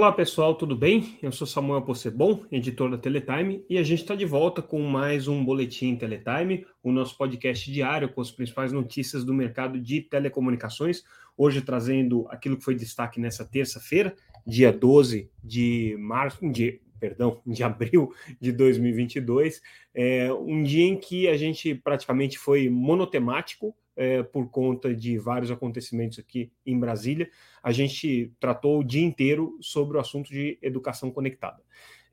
Olá pessoal, tudo bem? Eu sou Samuel Possebon, editor da Teletime, e a gente está de volta com mais um Boletim Teletime, o nosso podcast diário com as principais notícias do mercado de telecomunicações. Hoje trazendo aquilo que foi destaque nessa terça-feira, dia 12 de março, de, perdão, de abril de 2022, é um dia em que a gente praticamente foi monotemático, é, por conta de vários acontecimentos aqui em Brasília, a gente tratou o dia inteiro sobre o assunto de educação conectada.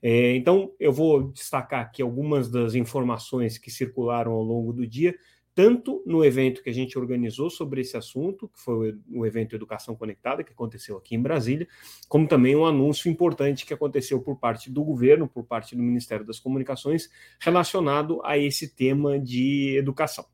É, então, eu vou destacar aqui algumas das informações que circularam ao longo do dia, tanto no evento que a gente organizou sobre esse assunto, que foi o evento Educação Conectada, que aconteceu aqui em Brasília, como também um anúncio importante que aconteceu por parte do governo, por parte do Ministério das Comunicações, relacionado a esse tema de educação.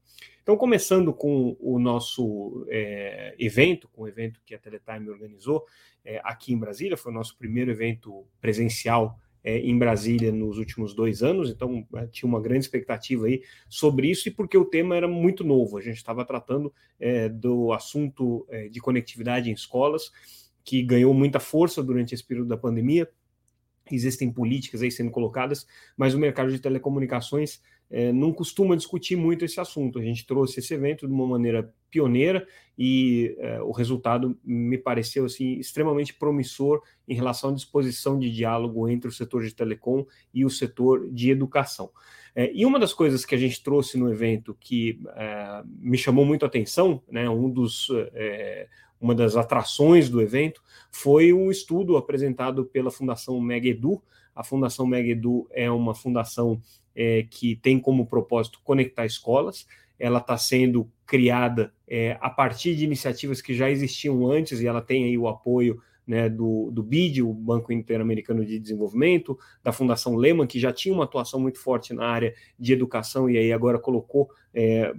Então, começando com o nosso é, evento, com o evento que a Teletime organizou é, aqui em Brasília, foi o nosso primeiro evento presencial é, em Brasília nos últimos dois anos, então é, tinha uma grande expectativa aí sobre isso e porque o tema era muito novo. A gente estava tratando é, do assunto é, de conectividade em escolas, que ganhou muita força durante esse período da pandemia. Existem políticas aí sendo colocadas, mas o mercado de telecomunicações é, não costuma discutir muito esse assunto. A gente trouxe esse evento de uma maneira pioneira e é, o resultado me pareceu assim extremamente promissor em relação à disposição de diálogo entre o setor de telecom e o setor de educação. É, e uma das coisas que a gente trouxe no evento que é, me chamou muito a atenção, né, um dos é, uma das atrações do evento foi um estudo apresentado pela Fundação Megedu. A Fundação Megedu é uma fundação é, que tem como propósito conectar escolas. Ela está sendo criada é, a partir de iniciativas que já existiam antes e ela tem aí o apoio né, do, do BID, o Banco Interamericano de Desenvolvimento, da Fundação Lehman, que já tinha uma atuação muito forte na área de educação e aí agora colocou é,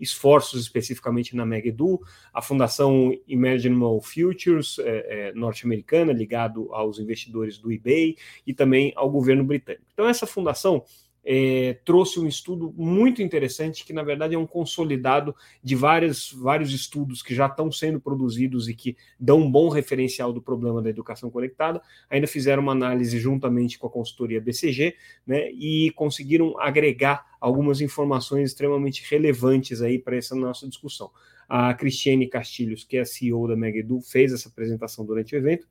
esforços especificamente na MegEdu, a Fundação Imaginable Futures é, é, norte-americana, ligado aos investidores do eBay e também ao governo britânico. Então essa fundação é, trouxe um estudo muito interessante, que na verdade é um consolidado de vários, vários estudos que já estão sendo produzidos e que dão um bom referencial do problema da educação conectada. Ainda fizeram uma análise juntamente com a consultoria BCG né, e conseguiram agregar algumas informações extremamente relevantes aí para essa nossa discussão. A Cristiane Castilhos, que é a CEO da Megedu, fez essa apresentação durante o evento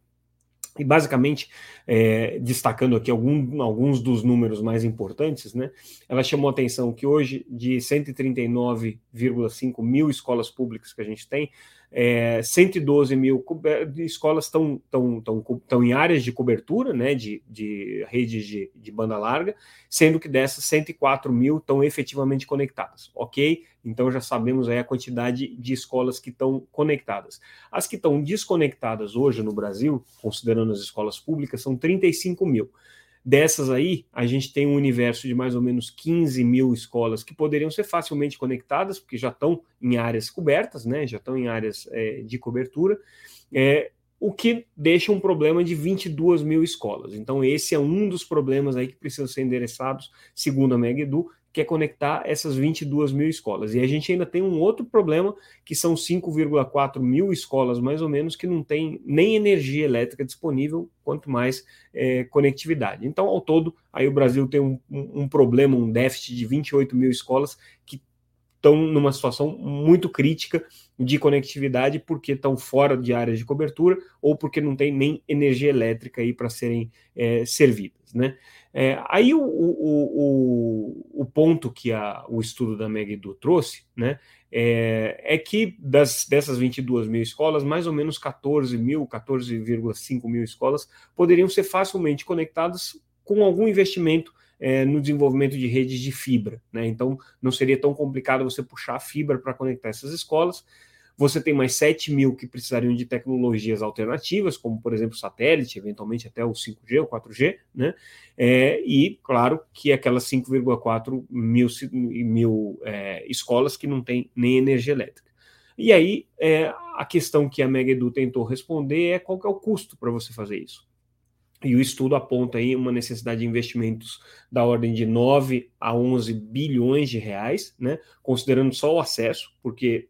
e basicamente, é, destacando aqui algum, alguns dos números mais importantes, né, ela chamou a atenção que hoje, de 139,5 mil escolas públicas que a gente tem, é, 112 mil escolas estão, estão, estão, estão em áreas de cobertura, né, de, de redes de, de banda larga, sendo que dessas 104 mil estão efetivamente conectadas. Ok? Então já sabemos aí a quantidade de escolas que estão conectadas. As que estão desconectadas hoje no Brasil, considerando as escolas públicas, são 35 mil. Dessas aí, a gente tem um universo de mais ou menos 15 mil escolas que poderiam ser facilmente conectadas, porque já estão em áreas cobertas, né? Já estão em áreas é, de cobertura. É, o que deixa um problema de 22 mil escolas. Então, esse é um dos problemas aí que precisam ser endereçados, segundo a MegEdu, que é conectar essas 22 mil escolas. E a gente ainda tem um outro problema, que são 5,4 mil escolas, mais ou menos, que não tem nem energia elétrica disponível, quanto mais é, conectividade. Então, ao todo, aí o Brasil tem um, um problema, um déficit de 28 mil escolas que estão numa situação muito crítica de conectividade porque estão fora de áreas de cobertura ou porque não tem nem energia elétrica aí para serem é, servidas, né? É, aí o, o, o, o, ponto que a, o estudo da Megiddo trouxe né, é, é, que das, dessas 22 mil escolas, mais ou menos 14 mil, 14,5 mil escolas poderiam ser facilmente conectadas com algum investimento é, no desenvolvimento de redes de fibra. Né? Então, não seria tão complicado você puxar a fibra para conectar essas escolas. Você tem mais 7 mil que precisariam de tecnologias alternativas, como, por exemplo, satélite, eventualmente até o 5G ou 4G, né? É, e, claro, que aquelas 5,4 mil, mil é, escolas que não têm nem energia elétrica. E aí, é, a questão que a Megaedu tentou responder é qual é o custo para você fazer isso. E o estudo aponta aí uma necessidade de investimentos da ordem de 9 a 11 bilhões de reais, né? Considerando só o acesso, porque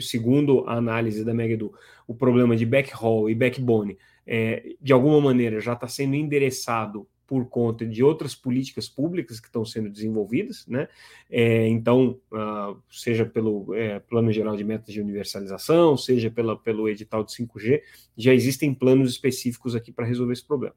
segundo a análise da Megaду, o problema de backhaul e backbone, é, de alguma maneira, já está sendo endereçado por conta de outras políticas públicas que estão sendo desenvolvidas, né? É, então, uh, seja pelo é, Plano Geral de Metas de Universalização, seja pela, pelo edital de 5G, já existem planos específicos aqui para resolver esse problema.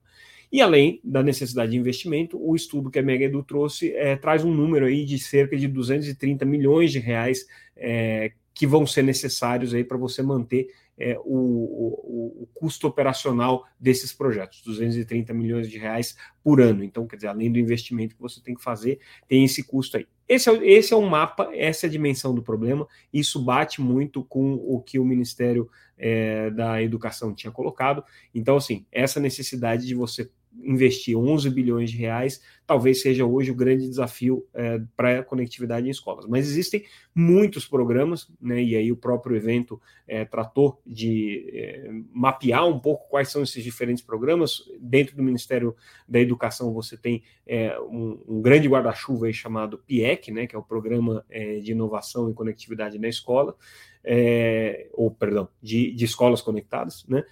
E além da necessidade de investimento, o estudo que a Mega Edu trouxe é, traz um número aí de cerca de 230 milhões de reais é, que vão ser necessários aí para você manter é, o, o, o, custo operacional desses projetos, 230 milhões de reais por ano. Então, quer dizer, além do investimento que você tem que fazer, tem esse custo aí. Esse é, esse é um mapa, essa é a dimensão do problema. Isso bate muito com o que o Ministério é, da Educação tinha colocado. Então, assim, essa necessidade de você investir 11 bilhões de reais, talvez seja hoje o grande desafio é, para a conectividade em escolas. Mas existem muitos programas, né, e aí o próprio evento é, tratou de é, mapear um pouco quais são esses diferentes programas. Dentro do Ministério da Educação, você tem é, um, um, grande guarda-chuva chamado PIEC, né, que é o Programa é, de Inovação e Conectividade na Escola. É, ou perdão, de, de, escolas conectadas, né?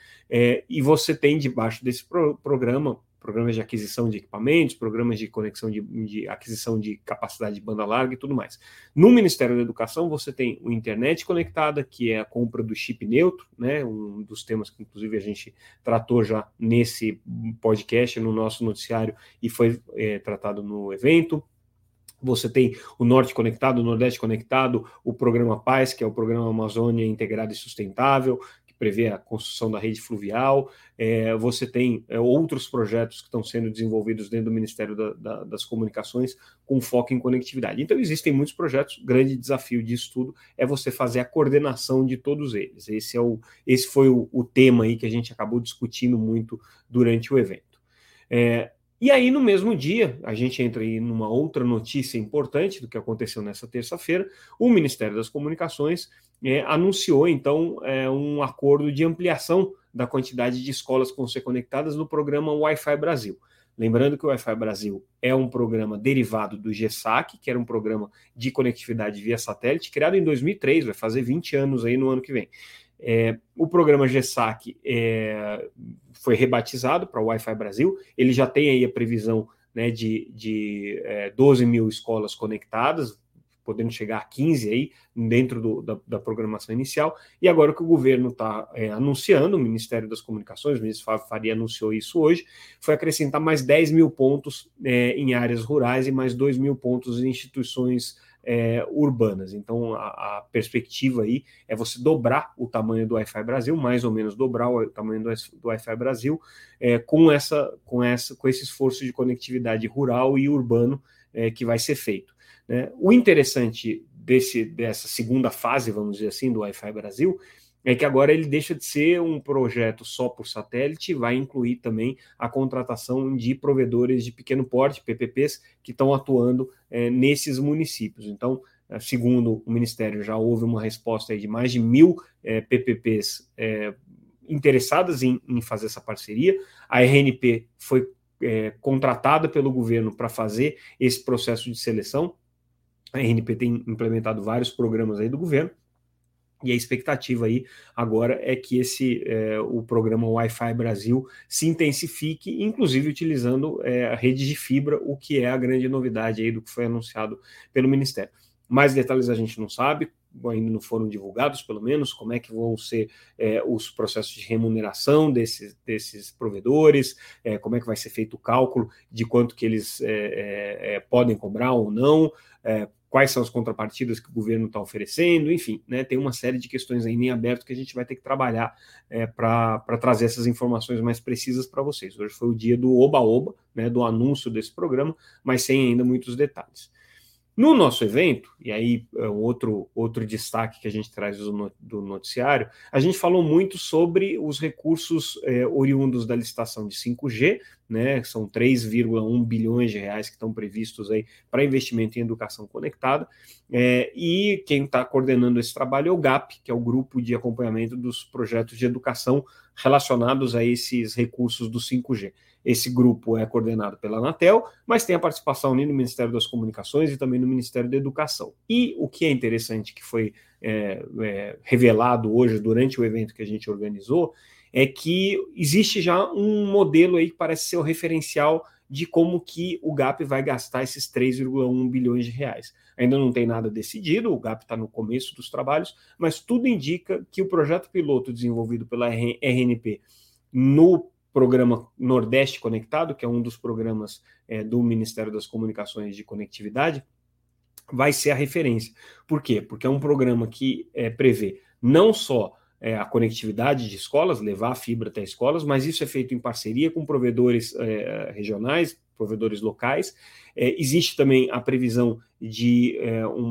E você tem debaixo desse pro, programa programas de aquisição de equipamentos, programas de conexão de, de, aquisição de capacidade de banda larga e tudo mais. No Ministério da Educação, você tem o Internet Conectada, que é a compra do chip neutro, né, um dos temas que, inclusive, a gente tratou já nesse podcast, no nosso noticiário, e foi é, tratado no evento. Você tem o Norte Conectado, o Nordeste Conectado, o programa Paz, que é o programa Amazônia Integrado e Sustentável, prevê a construção da rede fluvial. É, você tem é, outros projetos que estão sendo desenvolvidos dentro do Ministério da, da, das Comunicações com foco em conectividade. Então, existem muitos projetos. Grande desafio disso tudo é você fazer a coordenação de todos eles. Esse, é o, esse foi o, o tema aí que a gente acabou discutindo muito durante o evento. É, e aí, no mesmo dia, a gente entra aí numa outra notícia importante do que aconteceu nessa terça-feira. O Ministério das Comunicações é, anunciou, então, é, um acordo de ampliação da quantidade de escolas que vão ser conectadas no programa Wi-Fi Brasil. Lembrando que o Wi-Fi Brasil é um programa derivado do GESAC, que era um programa de conectividade via satélite, criado em 2003, vai fazer 20 anos aí no ano que vem. É, o programa GESAC é, foi rebatizado para o Wi-Fi Brasil, ele já tem aí a previsão né, de, de é, 12 mil escolas conectadas, podendo chegar a 15 aí dentro do, da, da, programação inicial. E agora que o governo está é, anunciando, o Ministério das Comunicações, o ministro Fábio Faria anunciou isso hoje, foi acrescentar mais 10 mil pontos é, em áreas rurais e mais 2 mil pontos em instituições é, urbanas. Então, a, a, perspectiva aí é você dobrar o tamanho do Wi-Fi Brasil, mais ou menos dobrar o tamanho do, do Wi-Fi Brasil, é, com, essa, com, essa, com esse esforço de conectividade rural e urbano é, que vai ser feito. Né? O interessante desse, dessa segunda fase, vamos dizer assim, do Wi-Fi Brasil, é que agora ele deixa de ser um projeto só por satélite, vai incluir também a contratação de provedores de pequeno porte, PPPs, que estão atuando é, nesses municípios. Então, é, segundo o Ministério, já houve uma resposta de mais de mil é, PPPs é, interessadas em, em, fazer essa parceria. A RNP foi contratada pelo governo para fazer esse processo de seleção. A RNP tem implementado vários programas aí do governo e a expectativa aí agora é que esse é, o programa Wi-Fi Brasil se intensifique, inclusive utilizando é, a rede de fibra, o que é a grande novidade aí do que foi anunciado pelo Ministério. Mais detalhes a gente não sabe, ainda não foram divulgados, pelo menos, como é que vão ser é, os processos de remuneração desses, desses provedores, é, como é que vai ser feito o cálculo de quanto que eles é, é, é podem cobrar ou não, quais são as contrapartidas que o governo está oferecendo, enfim, né, tem uma série de questões aí em aberto que a gente vai ter que trabalhar é, para trazer essas informações mais precisas para vocês. Hoje foi o dia do oba-oba, né, do anúncio desse programa, mas sem ainda muitos detalhes. No nosso evento, e aí é outro, outro destaque que a gente traz do, do noticiário, a gente falou muito sobre os recursos é, oriundos da licitação de 5G, né? São 3,1 bilhões de reais que estão previstos aí para investimento em educação conectada. É, e quem está coordenando esse trabalho é o GAP, que é o grupo de acompanhamento dos projetos de educação relacionados a esses recursos do 5G. esse grupo é coordenado pela Anatel, mas tem a participação ali no Ministério das Comunicações e também no Ministério da Educação. E o que é interessante que foi é, é, revelado hoje durante o evento que a gente organizou é que existe já um modelo aí que parece ser o referencial de como que o GAP vai gastar esses 3,1 bilhões de reais. Ainda não tem nada decidido, o GAP está no começo dos trabalhos, mas tudo indica que o projeto piloto desenvolvido pela RNP no programa Nordeste Conectado, que é um dos programas é, do Ministério das Comunicações de Conectividade, vai ser a referência. Por quê? Porque é um programa que é, prevê não só é, a conectividade de escolas, levar a fibra até escolas, mas isso é feito em parceria com provedores é, regionais, provedores locais. É, existe também a previsão de é, um,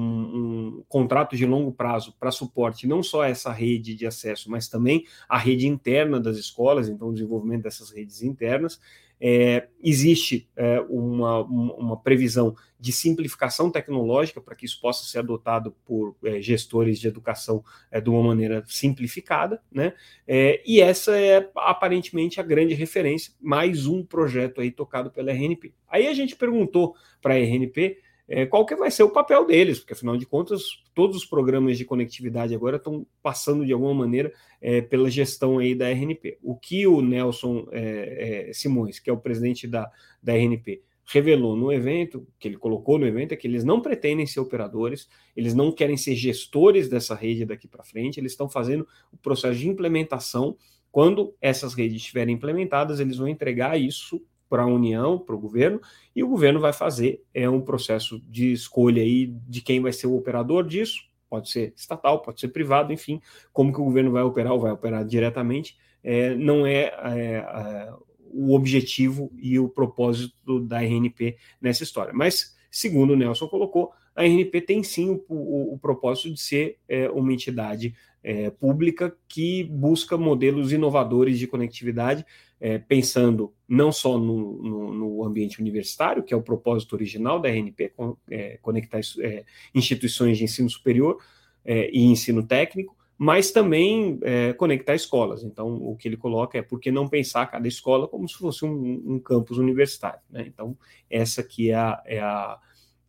um, contrato de longo prazo para suporte não só a essa rede de acesso, mas também a rede interna das escolas, então o desenvolvimento dessas redes internas. É, existe é, uma, uma previsão de simplificação tecnológica para que isso possa ser adotado por é, gestores de educação é, de uma maneira simplificada, né? É, e essa é aparentemente a grande referência, mais um projeto aí tocado pela RNP. Aí a gente perguntou para a RNP é, qual que vai ser o papel deles, porque afinal de contas todos os programas de conectividade agora estão passando de alguma maneira é, pela gestão aí da RNP. O que o Nelson é, é, Simões, que é o presidente da, da RNP, revelou no evento, que ele colocou no evento, é que eles não pretendem ser operadores, eles não querem ser gestores dessa rede daqui para frente, eles estão fazendo o processo de implementação. Quando essas redes estiverem implementadas, eles vão entregar isso para a União, para o governo, e o governo vai fazer é um processo de escolha aí de quem vai ser o operador disso, pode ser estatal, pode ser privado, enfim, como que o governo vai operar ou vai operar diretamente, é, não é, é, é o objetivo e o propósito da RNP nessa história. Mas, segundo o Nelson colocou, a RNP tem sim o, o, o propósito de ser é, uma entidade é, pública que busca modelos inovadores de conectividade é, pensando não só no, no, no, ambiente universitário, que é o propósito original da RNP, é, conectar é, instituições de ensino superior é, e ensino técnico, mas também é, conectar escolas. Então, o que ele coloca é por que não pensar cada escola como se fosse um, um campus universitário. Né? Então, essa aqui é a, é, a,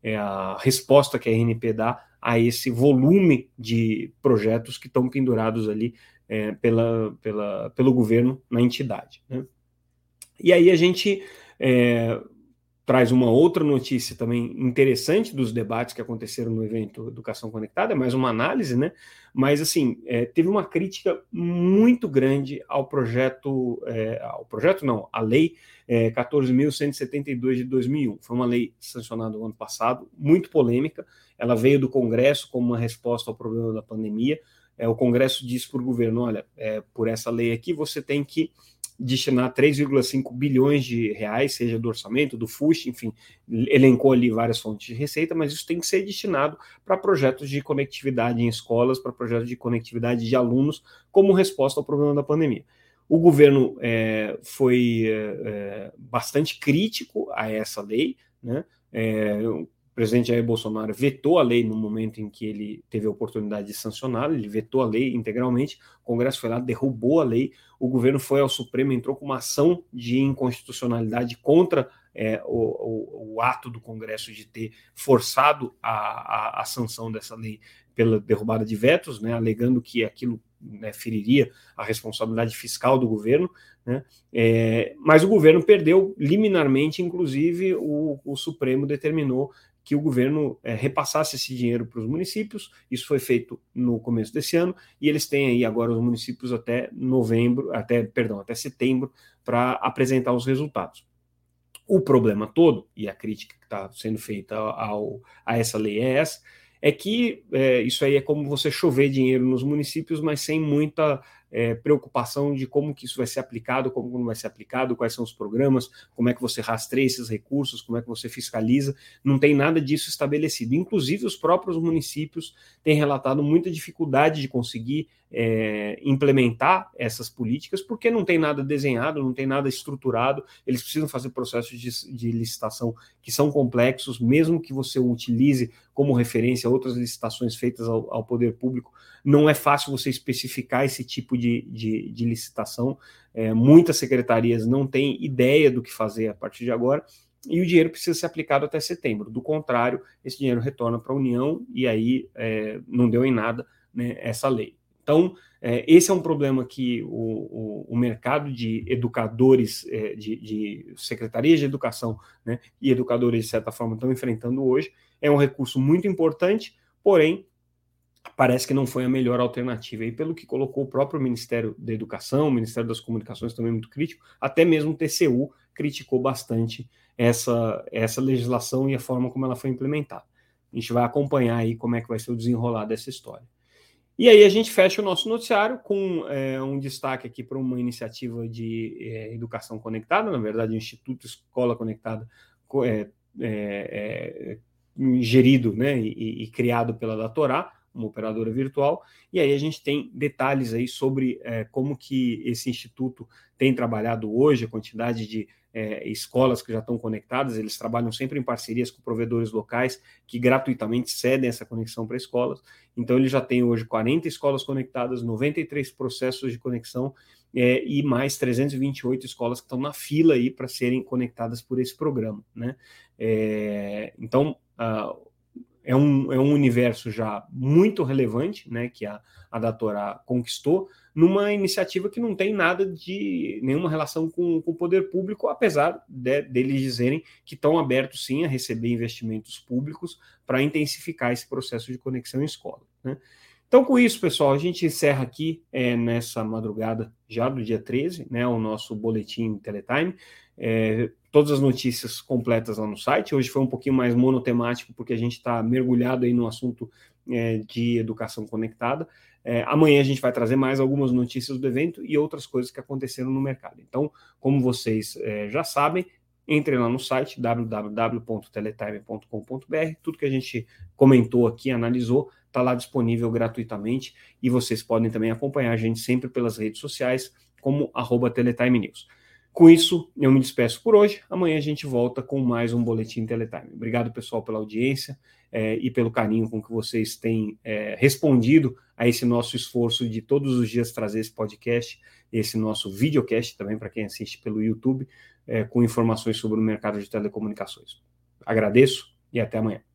é a resposta que a RNP dá a esse volume de projetos que estão pendurados ali é, pela, pela, pelo governo na entidade. Né? E aí a gente é, traz uma outra notícia também interessante dos debates que aconteceram no evento Educação Conectada, é mais uma análise, né? Mas assim, é, teve uma crítica muito grande ao projeto, é, ao projeto não, à lei é, 14.172 de 2001. Foi uma lei sancionada no ano passado, muito polêmica. Ela veio do Congresso como uma resposta ao problema da pandemia é, o Congresso diz para o governo: olha, é, por essa lei aqui você tem que destinar 3,5 bilhões de reais, seja do orçamento, do FUSH, enfim, elencou ali várias fontes de receita, mas isso tem que ser destinado para projetos de conectividade em escolas, para projetos de conectividade de alunos, como resposta ao problema da pandemia. O governo é, foi é, é bastante crítico a essa lei, né? É, presidente Jair Bolsonaro vetou a lei no momento em que ele teve a oportunidade de sancioná-la, ele vetou a lei integralmente, o Congresso foi lá, derrubou a lei, o governo foi ao Supremo, entrou com uma ação de inconstitucionalidade contra é, o, o, o, ato do Congresso de ter forçado a, a, a, sanção dessa lei pela derrubada de vetos, né, alegando que aquilo né, feriria a responsabilidade fiscal do governo, né, é, mas o governo perdeu liminarmente, inclusive o, o Supremo determinou que o governo é, repassasse esse dinheiro para os municípios. Isso foi feito no começo desse ano e eles têm aí agora os municípios até novembro, até perdão, até setembro para apresentar os resultados. O problema todo e a crítica que está sendo feita ao, a essa lei é essa, é que é, isso aí é como você chover dinheiro nos municípios, mas sem muita é, preocupação de como que isso vai ser aplicado, como não vai ser aplicado, quais são os programas, como é que você rastreia esses recursos, como é que você fiscaliza, não tem nada disso estabelecido. Inclusive, os próprios municípios têm relatado muita dificuldade de conseguir é, implementar essas políticas, porque não tem nada desenhado, não tem nada estruturado, eles precisam fazer processos de, de licitação que são complexos, mesmo que você utilize como referência outras licitações feitas ao, ao poder público, não é fácil você especificar esse tipo de, de, de licitação. É, muitas secretarias não têm ideia do que fazer a partir de agora, e o dinheiro precisa ser aplicado até setembro. Do contrário, esse dinheiro retorna para a União e aí é, não deu em nada né, essa lei. Então, é, esse é um problema que o, o, o mercado de educadores, é, de, de, secretarias de educação né, e educadores, de certa forma, estão enfrentando hoje. É um recurso muito importante, porém, parece que não foi a melhor alternativa. E pelo que colocou o próprio Ministério da Educação, o Ministério das Comunicações também muito crítico, até mesmo o TCU criticou bastante essa, essa legislação e a forma como ela foi implementada. A gente vai acompanhar aí como é que vai ser o desenrolar dessa história. E aí a gente fecha o nosso noticiário com é, um destaque aqui para uma iniciativa de é, educação conectada, na verdade, o Instituto Escola Conectada é, gerido né, e, e, criado pela Datorá, uma operadora virtual, e aí a gente tem detalhes aí sobre é, como que esse instituto tem trabalhado hoje, a quantidade de é, escolas que já estão conectadas, eles trabalham sempre em parcerias com provedores locais que gratuitamente cedem essa conexão para escolas. Então, ele já tem hoje 40 escolas conectadas, 93 processos de conexão é, e mais 328 escolas que estão na fila aí para serem conectadas por esse programa. Né? É, então, uh, é um, é um universo já muito relevante, né, que a, a conquistou, numa iniciativa que não tem nada de nenhuma relação com, com o poder público, apesar de, deles dizerem que estão abertos sim a receber investimentos públicos para intensificar esse processo de conexão em escola. Né? Então, com isso, pessoal, a gente encerra aqui é, nessa madrugada já do dia 13, né, o nosso boletim Teletime. É, todas as notícias completas lá no site. Hoje foi um pouquinho mais monotemático, porque a gente está mergulhado aí no assunto é, de educação conectada. É, amanhã a gente vai trazer mais algumas notícias do evento e outras coisas que aconteceram no mercado. Então, como vocês é, já sabem, entre lá no site www.teletime.com.br. Tudo que a gente comentou aqui, analisou, está lá disponível gratuitamente e vocês podem também acompanhar a gente sempre pelas redes sociais, como arroba Teletime News. Com isso, eu me despeço por hoje. Amanhã a gente volta com mais um Boletim Teletime. Obrigado, pessoal, pela audiência é, e pelo carinho com que vocês têm é, respondido a esse nosso esforço de todos os dias trazer esse podcast, esse nosso videocast também, para quem assiste pelo YouTube, é, com informações sobre o mercado de telecomunicações. Agradeço e até amanhã.